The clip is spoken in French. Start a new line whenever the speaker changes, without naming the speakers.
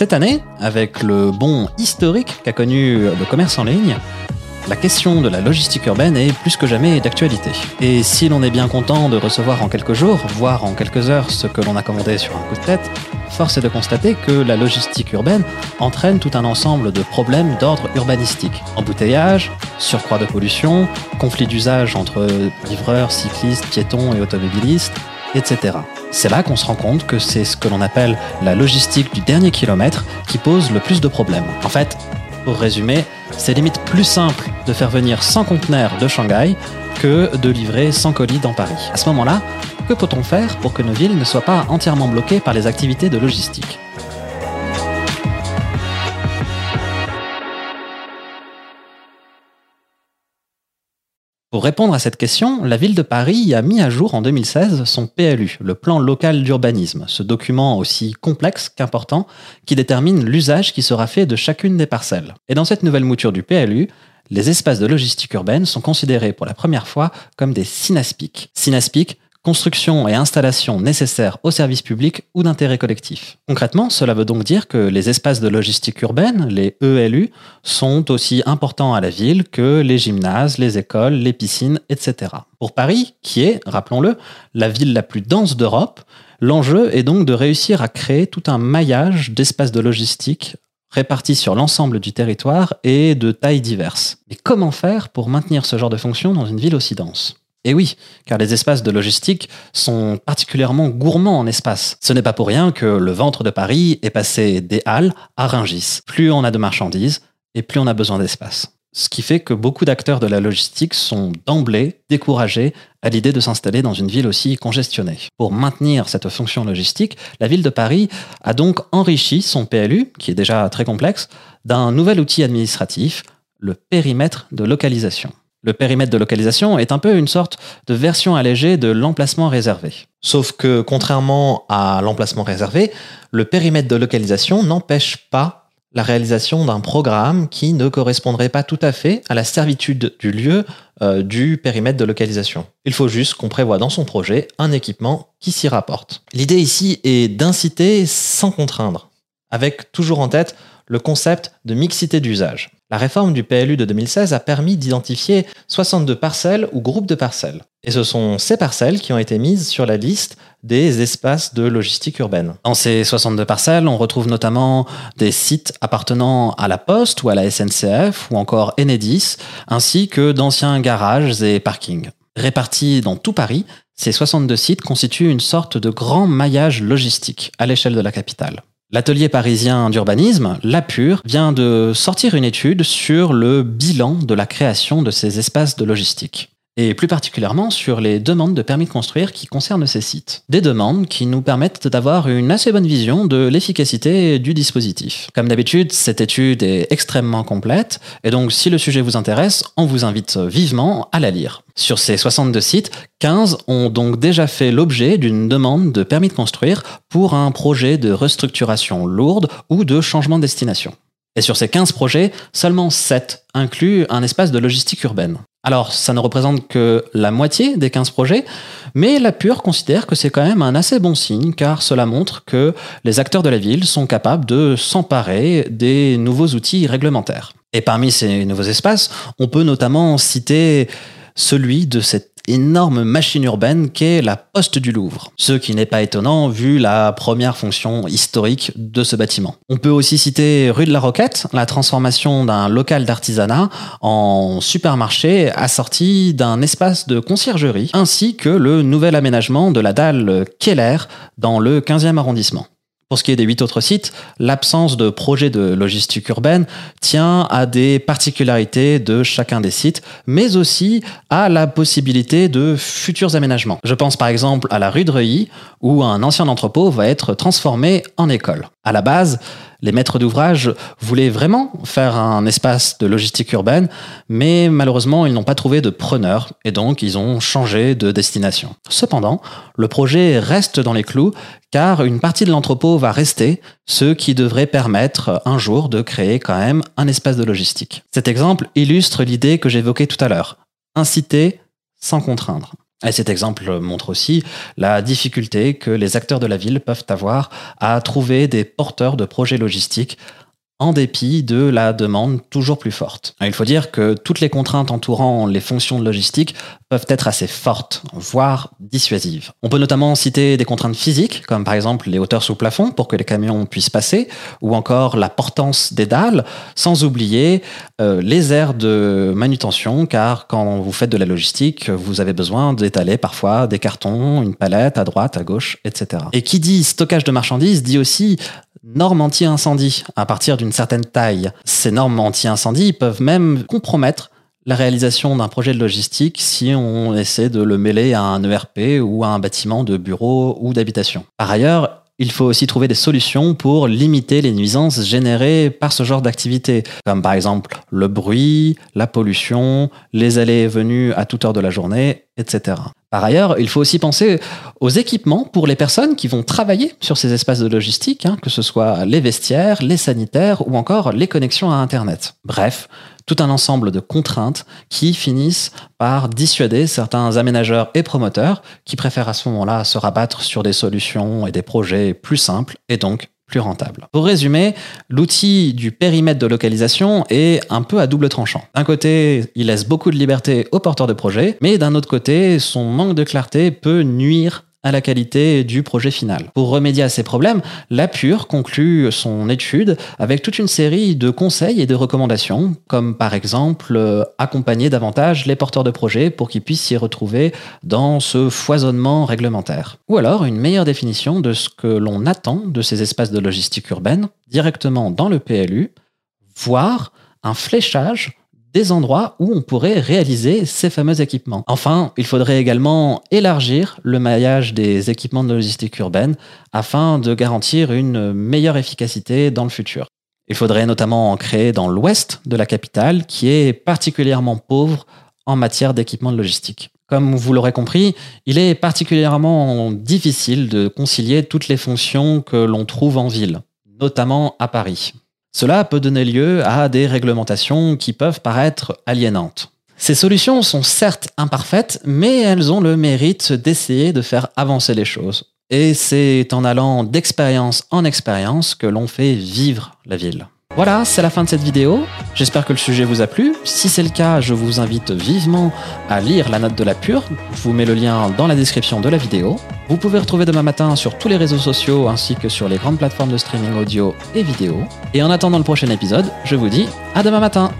Cette année, avec le bond historique qu'a connu le commerce en ligne, la question de la logistique urbaine est plus que jamais d'actualité. Et si l'on est bien content de recevoir en quelques jours, voire en quelques heures, ce que l'on a commandé sur un coup de tête, force est de constater que la logistique urbaine entraîne tout un ensemble de problèmes d'ordre urbanistique. Embouteillage, surcroît de pollution, conflits d'usage entre livreurs, cyclistes, piétons et automobilistes, etc. C'est là qu'on se rend compte que c'est ce que l'on appelle la logistique du dernier kilomètre qui pose le plus de problèmes. En fait, pour résumer, c'est limite plus simple de faire venir 100 conteneurs de Shanghai que de livrer 100 colis dans Paris. À ce moment-là, que peut-on faire pour que nos villes ne soient pas entièrement bloquées par les activités de logistique? Pour répondre à cette question, la ville de Paris a mis à jour en 2016 son PLU, le plan local d'urbanisme, ce document aussi complexe qu'important qui détermine l'usage qui sera fait de chacune des parcelles. Et dans cette nouvelle mouture du PLU, les espaces de logistique urbaine sont considérés pour la première fois comme des synaspiques. Construction et installation nécessaires au service public ou d'intérêt collectif. Concrètement, cela veut donc dire que les espaces de logistique urbaine, les ELU, sont aussi importants à la ville que les gymnases, les écoles, les piscines, etc. Pour Paris, qui est, rappelons-le, la ville la plus dense d'Europe, l'enjeu est donc de réussir à créer tout un maillage d'espaces de logistique répartis sur l'ensemble du territoire et de tailles diverses. Mais comment faire pour maintenir ce genre de fonction dans une ville aussi dense? Et oui, car les espaces de logistique sont particulièrement gourmands en espace. Ce n'est pas pour rien que le ventre de Paris est passé des Halles à Rungis. Plus on a de marchandises, et plus on a besoin d'espace. Ce qui fait que beaucoup d'acteurs de la logistique sont d'emblée découragés à l'idée de s'installer dans une ville aussi congestionnée. Pour maintenir cette fonction logistique, la ville de Paris a donc enrichi son PLU, qui est déjà très complexe, d'un nouvel outil administratif, le périmètre de localisation. Le périmètre de localisation est un peu une sorte de version allégée de l'emplacement réservé. Sauf que, contrairement à l'emplacement réservé, le périmètre de localisation n'empêche pas la réalisation d'un programme qui ne correspondrait pas tout à fait à la servitude du lieu euh, du périmètre de localisation. Il faut juste qu'on prévoit dans son projet un équipement qui s'y rapporte. L'idée ici est d'inciter sans contraindre, avec toujours en tête le concept de mixité d'usage. La réforme du PLU de 2016 a permis d'identifier 62 parcelles ou groupes de parcelles. Et ce sont ces parcelles qui ont été mises sur la liste des espaces de logistique urbaine. Dans ces 62 parcelles, on retrouve notamment des sites appartenant à la Poste ou à la SNCF ou encore Enedis, ainsi que d'anciens garages et parkings. Répartis dans tout Paris, ces 62 sites constituent une sorte de grand maillage logistique à l'échelle de la capitale. L'atelier parisien d'urbanisme, l'APUR, vient de sortir une étude sur le bilan de la création de ces espaces de logistique et plus particulièrement sur les demandes de permis de construire qui concernent ces sites. Des demandes qui nous permettent d'avoir une assez bonne vision de l'efficacité du dispositif. Comme d'habitude, cette étude est extrêmement complète, et donc si le sujet vous intéresse, on vous invite vivement à la lire. Sur ces 62 sites, 15 ont donc déjà fait l'objet d'une demande de permis de construire pour un projet de restructuration lourde ou de changement de destination. Et sur ces 15 projets, seulement 7 incluent un espace de logistique urbaine. Alors, ça ne représente que la moitié des 15 projets, mais la Pure considère que c'est quand même un assez bon signe, car cela montre que les acteurs de la ville sont capables de s'emparer des nouveaux outils réglementaires. Et parmi ces nouveaux espaces, on peut notamment citer celui de cette énorme machine urbaine qu'est la Poste du Louvre. Ce qui n'est pas étonnant vu la première fonction historique de ce bâtiment. On peut aussi citer rue de la Roquette, la transformation d'un local d'artisanat en supermarché assorti d'un espace de conciergerie, ainsi que le nouvel aménagement de la dalle Keller dans le 15e arrondissement. Pour ce qui est des huit autres sites, l'absence de projet de logistique urbaine tient à des particularités de chacun des sites, mais aussi à la possibilité de futurs aménagements. Je pense par exemple à la rue de Reuilly, où un ancien entrepôt va être transformé en école. À la base, les maîtres d'ouvrage voulaient vraiment faire un espace de logistique urbaine, mais malheureusement, ils n'ont pas trouvé de preneur et donc ils ont changé de destination. Cependant, le projet reste dans les clous car une partie de l'entrepôt va rester, ce qui devrait permettre un jour de créer quand même un espace de logistique. Cet exemple illustre l'idée que j'évoquais tout à l'heure. Inciter sans contraindre. Et cet exemple montre aussi la difficulté que les acteurs de la ville peuvent avoir à trouver des porteurs de projets logistiques en dépit de la demande toujours plus forte. Il faut dire que toutes les contraintes entourant les fonctions de logistique peuvent être assez fortes, voire dissuasives. On peut notamment citer des contraintes physiques, comme par exemple les hauteurs sous plafond pour que les camions puissent passer, ou encore la portance des dalles, sans oublier euh, les aires de manutention, car quand vous faites de la logistique, vous avez besoin d'étaler parfois des cartons, une palette à droite, à gauche, etc. Et qui dit stockage de marchandises dit aussi normes anti-incendie à partir d'une certaine taille. Ces normes anti-incendie peuvent même compromettre la réalisation d'un projet de logistique si on essaie de le mêler à un ERP ou à un bâtiment de bureau ou d'habitation. Par ailleurs, il faut aussi trouver des solutions pour limiter les nuisances générées par ce genre d'activité, comme par exemple le bruit, la pollution, les allées et venues à toute heure de la journée, etc. Par ailleurs, il faut aussi penser aux équipements pour les personnes qui vont travailler sur ces espaces de logistique, hein, que ce soit les vestiaires, les sanitaires ou encore les connexions à Internet. Bref, tout un ensemble de contraintes qui finissent par dissuader certains aménageurs et promoteurs qui préfèrent à ce moment-là se rabattre sur des solutions et des projets plus simples et donc rentable. Pour résumer, l'outil du périmètre de localisation est un peu à double tranchant. D'un côté, il laisse beaucoup de liberté aux porteurs de projets, mais d'un autre côté, son manque de clarté peut nuire à la qualité du projet final. Pour remédier à ces problèmes, la Pure conclut son étude avec toute une série de conseils et de recommandations, comme par exemple euh, accompagner davantage les porteurs de projets pour qu'ils puissent s'y retrouver dans ce foisonnement réglementaire. Ou alors une meilleure définition de ce que l'on attend de ces espaces de logistique urbaine directement dans le PLU, voire un fléchage des endroits où on pourrait réaliser ces fameux équipements. Enfin, il faudrait également élargir le maillage des équipements de logistique urbaine afin de garantir une meilleure efficacité dans le futur. Il faudrait notamment en créer dans l'ouest de la capitale, qui est particulièrement pauvre en matière d'équipements de logistique. Comme vous l'aurez compris, il est particulièrement difficile de concilier toutes les fonctions que l'on trouve en ville, notamment à Paris. Cela peut donner lieu à des réglementations qui peuvent paraître aliénantes. Ces solutions sont certes imparfaites, mais elles ont le mérite d'essayer de faire avancer les choses. Et c'est en allant d'expérience en expérience que l'on fait vivre la ville. Voilà, c'est la fin de cette vidéo. J'espère que le sujet vous a plu. Si c'est le cas, je vous invite vivement à lire la note de la pure. Je vous mets le lien dans la description de la vidéo. Vous pouvez retrouver demain matin sur tous les réseaux sociaux ainsi que sur les grandes plateformes de streaming audio et vidéo. Et en attendant le prochain épisode, je vous dis à demain matin.